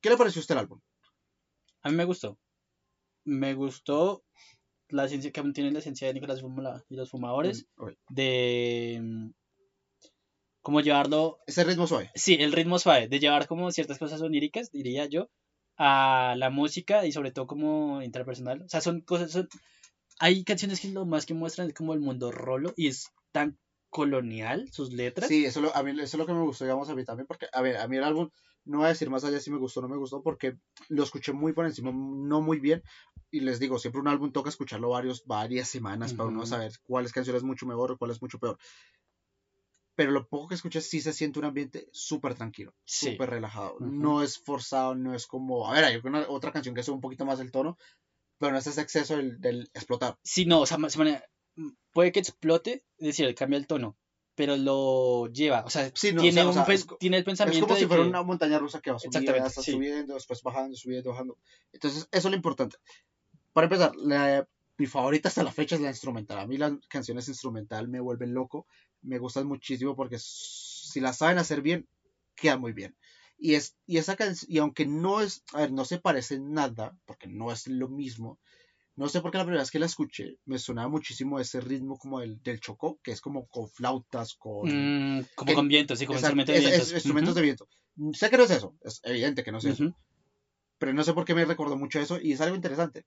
¿Qué le pareció a usted el álbum? A mí me gustó. Me gustó la ciencia que tiene la esencia de Nicolás Fumala y los fumadores. Mm. De. Cómo llevarlo. Ese ritmo suave. Sí, el ritmo suave. De llevar como ciertas cosas oníricas, diría yo, a la música y sobre todo como interpersonal. O sea, son cosas. Son... Hay canciones que lo más que muestran es como el mundo rolo y es tan colonial sus letras. Sí, eso, lo- a mí, eso es lo que me gustó, digamos, a mí también, porque, a ver, a mí el álbum, no voy a decir más allá si me gustó o no me gustó, porque lo escuché muy por encima, no muy bien, y les digo, siempre un álbum toca escucharlo varios, varias semanas para uno saber cuáles canciones mucho mejor o cuál es mucho peor. Pero lo poco que escuché sí se siente un ambiente súper tranquilo, Sí. súper relajado. No es forzado, no es como, a ver, hay una, otra canción que sube un poquito más el tono, pero no es ese exceso del, del explotar. Sí, no, o sea, ma- se maneja- puede que explote, es decir, cambia el tono, pero lo lleva, o sea, Sí, no, o tiene, o un sea, es co- tiene el Es pensamiento como de si fuera que- una montaña rusa que va subiendo, está sí. subiendo, después bajando, subiendo, bajando. Entonces, eso es lo importante. Para empezar, la- mi favorita hasta la fecha es la instrumental. A mí las canciones instrumental me vuelven loco, me gustan muchísimo porque si las saben hacer bien, quedan muy bien. Y, es, y esa y aunque no es, a ver, no se parece nada, porque no es lo mismo, no sé por qué la primera vez que la escuché me sonaba muchísimo ese ritmo como el, del chocó, que es como con flautas, con... Mm, como que- con vientos, sí, como Exacto, instrumento de es- instrumentos de viento. Sé que no es eso, es evidente que no es eso, pero no sé por qué me recordó mucho eso y es algo interesante.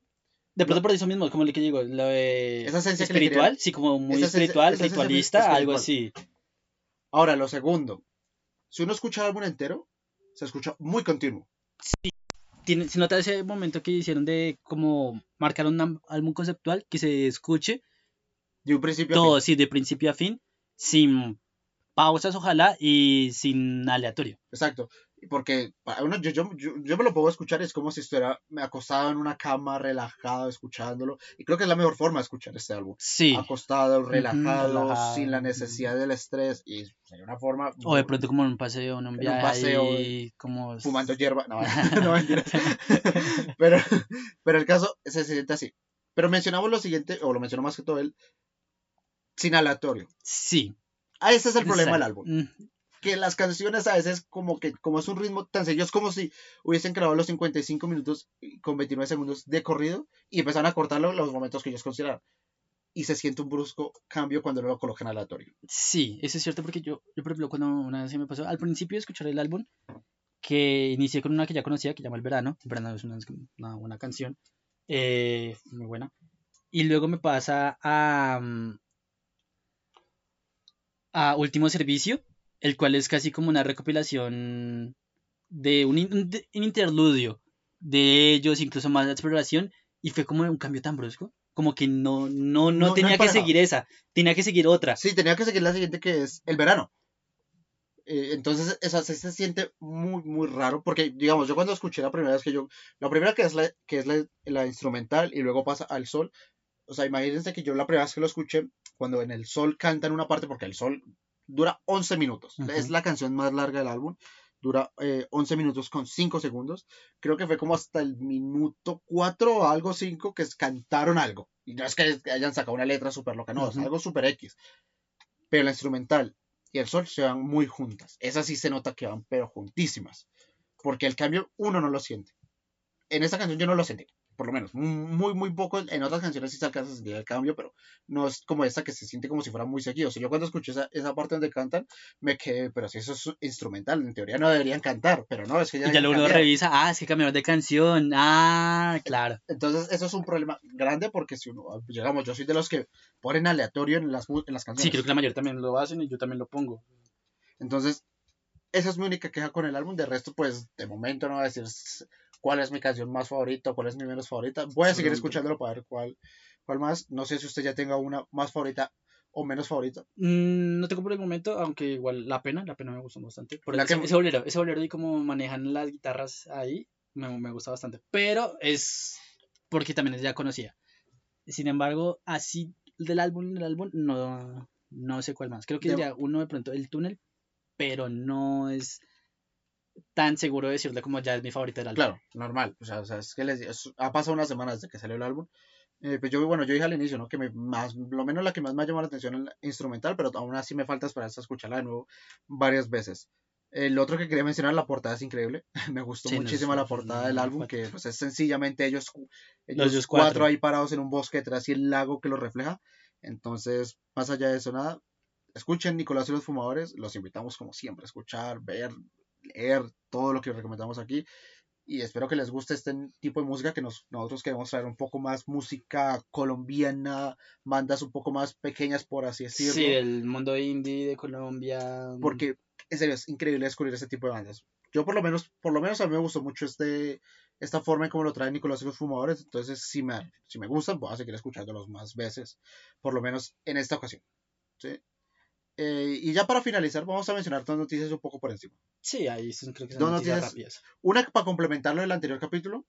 De pronto por eso mismo, como lo que digo, lo de Esa esencia que le espiritual, sí, como muy esa espiritual, esa ritualista, algo así. Ahora, lo segundo, si uno escucha el álbum entero, se escucha muy continuo. Tiene, si nota ese momento que hicieron de como marcar un álbum conceptual que se escuche De un principio a todo, fin. sí, de principio a fin, sin pausas, ojalá, y sin aleatorio. Exacto. Porque uno, yo, yo, yo, yo me lo puedo escuchar, es como si estuviera acostado en una cama, relajado, escuchándolo. Y creo que es la mejor forma de escuchar este álbum. Sí. Acostado, relajado, sin la necesidad del estrés. Y sería una forma. O de pronto como en un paseo, en un un viaje paseo, ahí, como... fumando hierba. No, no mentira. pero, pero el caso se siente así. Pero mencionamos lo siguiente, o lo mencionó más que todo él, sin aleatorio. Sí. Ah, ese es el problema del álbum. Que las canciones a veces, como que como es un ritmo tan sencillo, es como si hubiesen grabado los 55 minutos con 29 segundos de corrido y empezaron a cortarlo los momentos que ellos consideraron. Y se siente un brusco cambio cuando lo colocan aleatorio. Sí, eso es cierto porque yo, yo por ejemplo, cuando una vez se me pasó, al principio de escuchar el álbum, que inicié con una que ya conocía, que llama El Verano, El Verano es una, una buena canción, eh, muy buena, y luego me pasa a, mm, a Último Servicio, el cual es casi como una recopilación de un, in- un de- un interludio de ellos, incluso más de exploración, y fue como un cambio tan brusco, como que no, no, no, No- no tenía que seguir esa, tenía que seguir otra. Sí, tenía que seguir la siguiente que es el verano. Eh, entonces, eso se, se siente muy, muy raro. Porque, digamos, yo cuando escuché la primera vez que yo. La primera que es la, que es la, la instrumental y luego pasa al sol. O sea, imagínense que yo la primera vez que lo escuché, cuando en el sol cantan una parte, porque el sol dura 11 minutos. Es la canción más larga del álbum. Dura eh, 11 minutos con 5 segundos. Creo que fue como hasta el minuto 4 o algo 5 que cantaron algo. Y no es que hayan sacado una letra súper loca, no, es algo súper X. Pero la instrumental y el sol se van muy juntas. Esas sí se nota que van, pero juntísimas. Porque el cambio uno no lo siente. En esta canción yo no lo sentí, por lo menos. Muy, muy poco. En otras canciones sí se alcanza a sentir el cambio, pero no es como esta que se siente como si fuera muy seguido. O sea, yo cuando escuché esa, esa parte donde cantan, me quedé, pero si eso es instrumental, en teoría no deberían cantar, pero no, es que ya, Y ya uno revisa, ah, es que cambiaron de canción, ah, claro. Entonces, eso es un problema grande porque si uno, digamos, yo soy de los que ponen aleatorio en las, en las canciones. Sí, creo que la mayoría también lo hacen y yo también lo pongo. Entonces, esa es mi única queja con el álbum. De resto, pues, de momento no voy a decir cuál es mi canción más favorita cuál es mi menos favorita. Voy a seguir escuchándolo para ver cuál, cuál más. No sé si usted ya tenga una más favorita o menos favorita. Mm, no tengo por el momento, aunque igual la pena, la pena me gustó bastante. Por La ese, que- ese bolero, ese bolero y cómo manejan las guitarras ahí, me, me gusta bastante. Pero es porque también es ya conocida. Sin embargo, así del álbum, del álbum, no, no sé cuál más. Creo que diría uno de pronto, El Túnel, pero no es tan seguro de decirle como ya es mi favorita del álbum. Claro, normal. O sea, o sea, es que les, es- ha pasado unas semanas desde que salió el álbum. Eh, pues yo, bueno, yo dije al inicio, ¿no? Que me, más, lo menos la que más me ha llamado la atención es la instrumental, pero aún así me falta esperar hasta escucharla de nuevo varias veces. El otro que quería mencionar, la portada es increíble. Me gustó Sí, no, muchísimo es- la portada una del álbum, foto. que pues, es sencillamente ellos ellos cuatro. cuatro. ahí parados en un bosque detrás y el lago que los refleja. Entonces, más allá de eso, nada. Escuchen Nicolás y los Fumadores. Los invitamos, como siempre, a escuchar, ver, leer todo lo que recomendamos aquí. Y espero que les guste este tipo de música que nos, nosotros queremos traer un poco más música colombiana, bandas un poco más pequeñas, por así decirlo. Sí, del mundo indie de Colombia. porque en serio es increíble descubrir ese tipo de bandas. Yo por lo menos, por lo menos a mí me gustó mucho este, esta forma en cómo lo trae Nicolás y los fumadores, entonces si me, si me gustan voy a seguir escuchándolos más veces, por lo menos en esta ocasión. ¿sí? Eh, y ya para finalizar vamos a mencionar dos noticias un poco por encima. Sí, ahí son, creo que son Dos noticias noticias- rápidas. Una para complementarlo del anterior capítulo,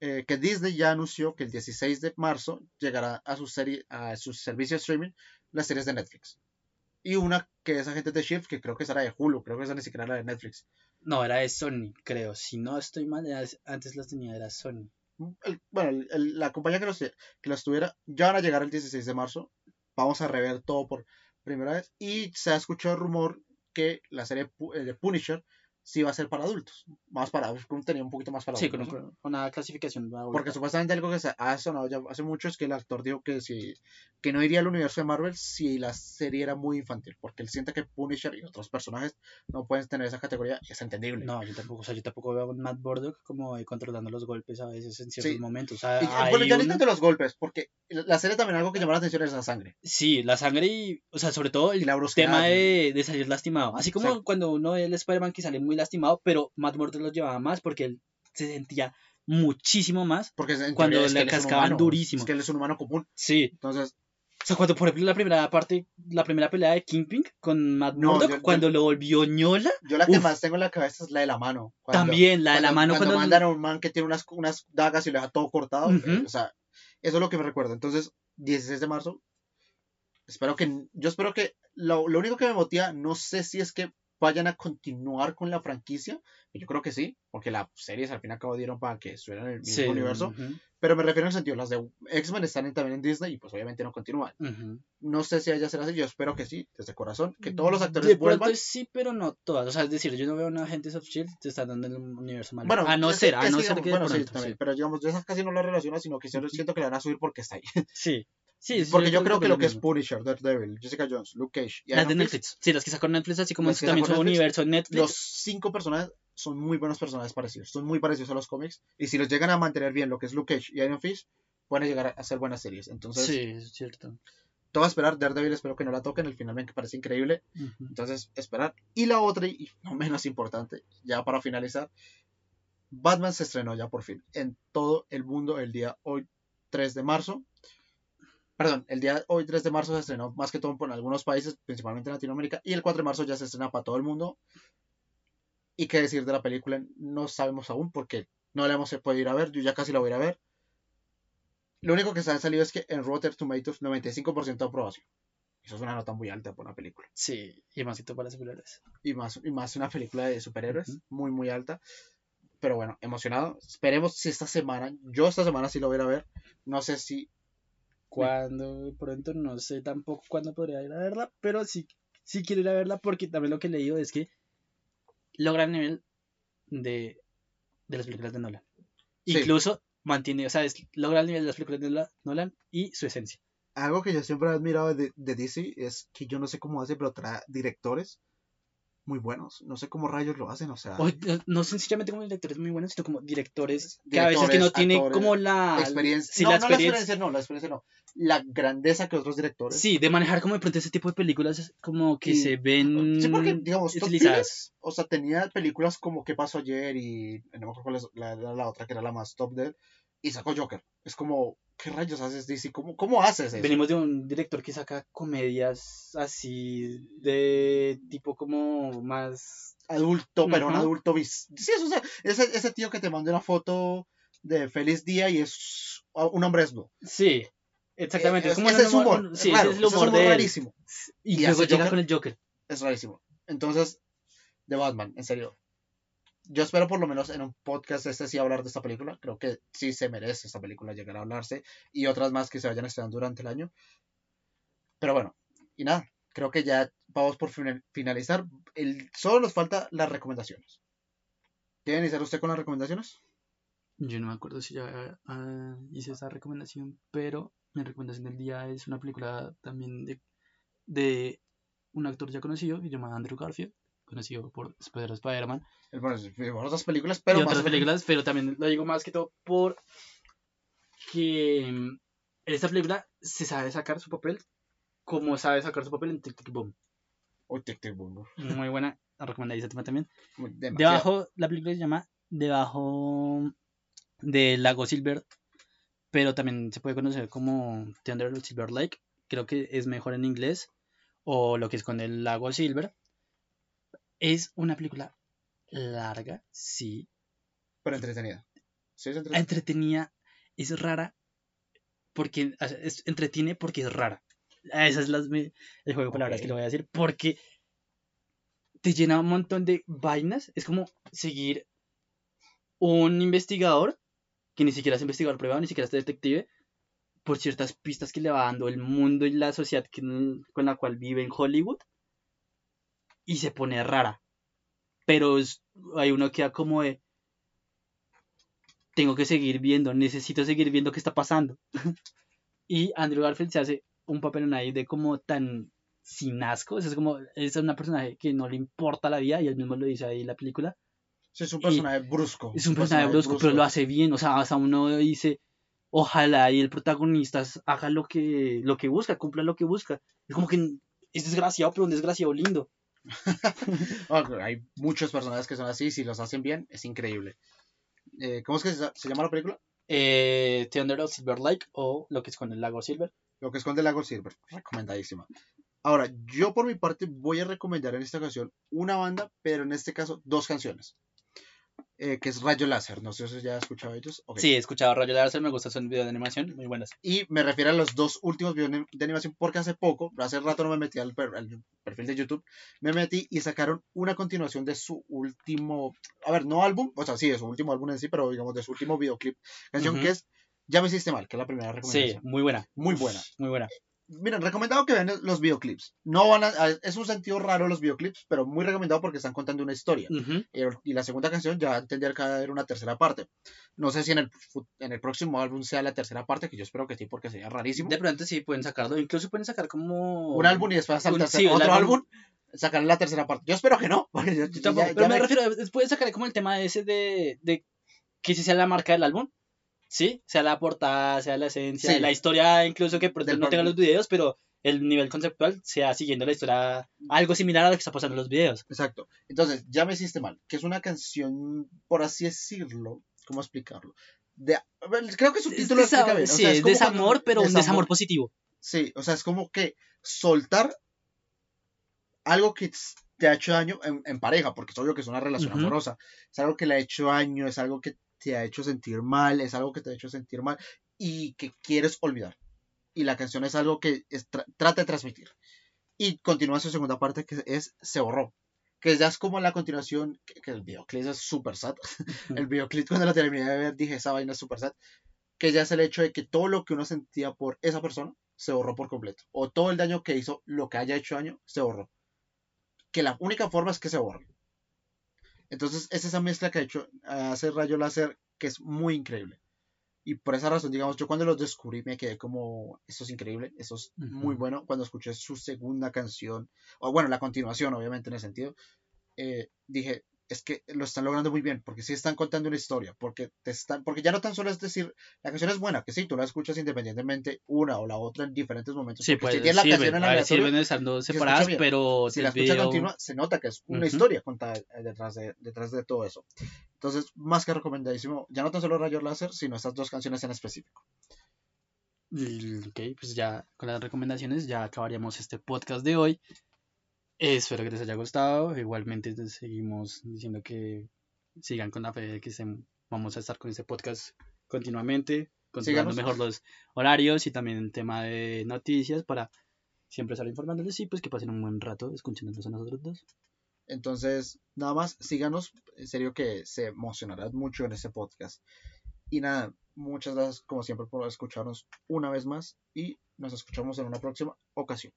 eh, que Disney ya anunció que el 16 de marzo llegará a su serie, a su servicio de streaming las series de Netflix. Y una que es Agentes de Shift, que creo que será de Hulu, creo que esa ni siquiera era de Netflix. No, era de Sony, creo. Si no estoy mal, antes las tenía, era Sony. el- bueno, el- el- la compañía que los, que los tuviera ya van a llegar el 16 de marzo. Vamos a rever todo por primera vez. Y se ha escuchado rumor que la serie eh, de Punisher sí va a ser para adultos. Más para con contenido un poquito más para Sí, con, adultos. ¿no? un- una clasificación. adulta. Porque supuestamente algo que se ha sonado ya hace mucho es que el actor dijo que si que no iría al universo de Marvel si la serie era muy infantil, porque él siente que Punisher y otros personajes no pueden tener esa categoría y es entendible. No, yo tampoco, o sea, yo tampoco veo a Matt Murdock como controlando los golpes a veces en ciertos Sí. momentos. O sea, Y, bueno, ya ni una- tanto los golpes, porque la serie también algo que llama la atención es la sangre Sí, la sangre y, o sea, sobre todo el tema de, de salir lastimado. Así como Exacto. cuando uno ve el Spider-Man que sale muy lastimado, pero Matt Murdock lo llevaba más porque él se sentía muchísimo más. Porque Cuando le cascaban durísimo. Es que él es un humano común. Sí, Entonces, o sea, cuando por ejemplo la primera parte, la primera pelea de Kingpin con Matt No, Murdock, yo- yo- cuando lo volvió ñola, yo la que Uf. más tengo en la cabeza es la de la mano. Cuando- también la de la mano cuando cuando, mandan a un man que tiene unas, unas dagas y le deja todo cortado. Eh, o sea, eso es lo que me recuerda. Entonces, 16 de marzo. Espero que. Yo espero que. Lo, lo único que me motiva, no sé si es que vayan a continuar con la franquicia. Yo creo que sí, porque las series al fin y al cabo dieron para que estuvieran en el mismo Sí, universo. Pero me refiero en el sentido, las de X-Men están también en Disney y pues obviamente no continúan. No sé si haya será así, yo espero que sí, desde corazón, que todos los actores de vuelvan. sí, pero no todas. O sea, es decir, yo no veo una Agentes of Shield te están dando en el universo malo. Bueno, a no ser, a no ser que bueno, sí, también, pero digamos, yo esas casi no las relaciono, sino que siento que la van a subir porque está ahí. Sí, sí, sí, porque yo creo que lo que es. Punisher, Daredevil, Jessica Jones, Luke Cage y Las de Fist, Netflix. Sí, las que sacó Netflix, así como es que también su Netflix, universo en Netflix. los cinco personajes son muy buenos personajes parecidos, son muy parecidos a los cómics, y si los llegan a mantener bien lo que es Luke Cage y Iron Fist, pueden llegar a ser buenas series. Entonces, sí, es cierto. todo a esperar, Daredevil espero que no la toquen, el final me parece increíble, Ujú. Entonces, esperar. Y la otra, y no menos importante, ya para finalizar, Batman se estrenó ya por fin en todo el mundo el día hoy 3 de marzo. Perdón, el día hoy 3 de marzo se estrenó más que todo por algunos países, principalmente en Latinoamérica, y el 4 de marzo ya se estrena para todo el mundo. Y qué decir de la película, no sabemos aún porque no la hemos podido ir a ver, yo ya casi la voy a ir a ver. Lo único que se ha salido es que en Rotten Tomatoes 95% de aprobación. Eso es una nota muy alta para una película Sí, y más para superhéroes. y más, y más una película de superhéroes, muy, muy alta. Pero bueno, emocionado. Esperemos si esta semana, yo esta semana sí lo voy a ir a ver. No sé si, Cuando de pronto no sé tampoco cuándo podría ir a verla, pero sí, sí quiero ir a verla porque también lo que he leído es que logra el nivel de, de las películas de Nolan. Sí. Incluso mantiene, o sea, es- logra el nivel de las películas de Nola- Nolan y su esencia. algo que yo siempre he admirado de, de DC es que yo no sé cómo hace, pero trae directores muy buenos. No sé cómo rayos lo hacen, o sea, O, no, no sencillamente como directores muy buenos, sino como directores que a veces que Directores, no tienen como la experiencia. sí, no, la no la experiencia. experiencia, no, la experiencia no. La grandeza que otros directores. Sí, de manejar como de pronto ese tipo de películas como que Y- se ven Sí, porque, digamos, utilizadas. O sea, tenía películas como ¿Qué pasó ayer? y no me acuerdo cuál es la, la, la otra que era la más top de él, y sacó Joker. Es como, ¿qué rayos haces, DC? ¿Cómo, cómo haces eso? Venimos de un director que saca comedias así de tipo como más... Adulto, pero un adulto vis. Sí, eso, o sea, ese, ese tío que te manda una foto de feliz día y es un hombre desnudo. Sí, exactamente. Eh, es como ese es humor. es sí, ese es el es humor él. rarísimo. Y, Y luego llega Joker. con el Joker. Es rarísimo. Entonces, de Batman, en serio. Yo espero por lo menos en un podcast este sí hablar de esta película. Creo que sí se merece esta película llegar a hablarse. Y otras más que se vayan estrenando durante el año. Pero bueno, y nada. Creo que ya vamos por fina- finalizar. Solo nos falta las recomendaciones. ¿Quiere iniciar usted con las recomendaciones? Yo no me acuerdo si ya ah, hice esa recomendación, pero mi recomendación del día es una película también de, de un actor ya conocido que se llama Andrew Garfield, conocido por Spider- Spider-Man Bueno, otras películas, pero y más otras películas, pero también lo digo más que todo por que mm, en esta película se sabe sacar su papel como sabe sacar su papel en Tic Tic Boom. Uy, tic, tic, boom. Muy buena, la recomendadísima también. Demasiado. Debajo, la película se llama Debajo del Lago Silver, pero también se puede conocer como The Under the Silver Lake. Creo que es mejor en inglés, o lo que es con el Lago Silver. Es una película larga, sí, Pero entretenida. Sí, es entretenida. entretenida, es rara, porque es, entretiene porque es rara. Esa es las, el juego de palabras Ok. que le voy a decir, porque te llena un montón de vainas. Es como seguir un investigador, que ni siquiera es investigador privado, ni siquiera es detective, por ciertas pistas que le va dando el mundo y la sociedad que- con la cual vive en Hollywood, y se pone rara. Pero es- hay uno que queda como de, tengo que seguir viendo, necesito seguir viendo qué está pasando. y Andrew Garfield se hace un papel en ahí de como tan sin asco, o sea, es como, es una personaje que no le importa la vida y él mismo lo dice ahí en la película. Sí, es un y- personaje brusco. Es un personaje brusco, pero lo hace bien, o sea, hasta uno dice, ojalá y el protagonista haga lo que, lo que busca, cumpla lo que busca. Es como que es desgraciado, pero un desgraciado lindo. Hay muchos personajes que son así, si los hacen bien, es increíble. Eh, ¿Cómo es que se, se llama la película? Eh, The Under the Silver Lake o lo que es con el lago Silver. Lo que esconde el lago Silver. Recomendadísima. Ahora, yo por mi parte voy a recomendar en esta ocasión una banda, pero en este caso dos canciones. Eh, que es Rayo Láser. No sé si ya has escuchado ellos. Ok. Sí, he escuchado Rayo Láser, me gusta, son videos de animación muy buenas. Y me refiero a los dos últimos videos de- animación porque hace poco, hace rato no me metí al, per- al perfil de YouTube, me metí y sacaron una continuación de su último, a ver, no álbum, o sea, sí, de su último álbum en sí, pero digamos de su último videoclip, canción Ujú. que es Ya me hiciste mal, que es la primera Sí, recomendación. muy buena. Muy buena. Muy buena. Miren, recomendado que vean los videoclips. No van a, es un sentido raro los videoclips, pero muy recomendado porque están contando una historia. Ujú. Eh, Y la segunda canción ya tendría que haber una tercera parte. No sé si en el, en el próximo álbum sea la tercera parte, que yo espero que sí, porque sería rarísimo. De pronto sí pueden sacarlo, incluso pueden sacar como... un álbum y después un- sí, otro álbum- álbum, sacar la tercera parte. Yo espero que no, porque yo, Yo ya- tampoco, ya pero me, me- refiero, pueden sacar como el tema ese de, de que si sea la marca del álbum, ¿sí? Sea la portada, sea la esencia, Sí. la historia, incluso que Del no tenga los videos, pero el nivel conceptual sea siguiendo la historia, algo similar a lo que está pasando en los videos. Exacto. Entonces, ya me hiciste mal, que es una canción, por así decirlo, ¿cómo explicarlo? De, creo que su título Es explica bien. o sí, sea, es como desamor, cuando- pero un desamor. positivo. Sí, o sea, es como que soltar algo que te ha hecho daño en, en pareja, porque es obvio que es una relación amorosa. Es algo que le ha hecho daño, es algo que te ha hecho sentir mal, es algo que te ha hecho sentir mal y que quieres olvidar. Y la canción es algo que es tra- trata de transmitir. Y continúa su segunda parte que es Se borró. Que ya es como la continuación, que, que el videoclip es súper sad. el videoclip cuando lo terminé de ver dije, esa vaina es súper sad. Que ya es el hecho de que todo lo que uno sentía por esa persona se borró por completo. O todo el daño que hizo, lo que haya hecho daño, se borró. Que la única forma es que se borre. Entonces es esa mezcla que ha hecho hace Rayo Láser que es muy increíble. Y por esa razón, digamos, yo cuando los descubrí me quedé como, esto es increíble, esto es muy bueno. Cuando escuché su segunda canción, o bueno, la continuación, obviamente, en ese sentido, eh, dije, es que lo están logrando muy bien, porque sí están contando una historia, porque te están, porque ya no tan solo es decir, la canción es buena, que sí, tú la escuchas independientemente una o la otra en diferentes momentos. Sí, pues si tienes la sirven, canción en a ver, sirven estando se separadas, bien. pero si la el escucha video- continua, se nota que es una historia contada eh, detrás de, detrás de todo eso. Entonces, más que recomendadísimo, ya no tan solo Rayo Láser, sino estas dos canciones en específico. Ok, pues ya con las recomendaciones ya acabaríamos este podcast de hoy. Espero que les haya gustado. Igualmente seguimos diciendo que sigan con la fe de que se- vamos a estar con este podcast continuamente, controlando mejor los horarios y también el tema de noticias para siempre estar informándoles y pues que pasen un buen rato escuchándonos a nosotros dos. Entonces, nada más, síganos. En serio que se emocionarán mucho en este podcast. Y nada, muchas gracias como siempre por escucharnos una vez más y nos escuchamos en una próxima ocasión.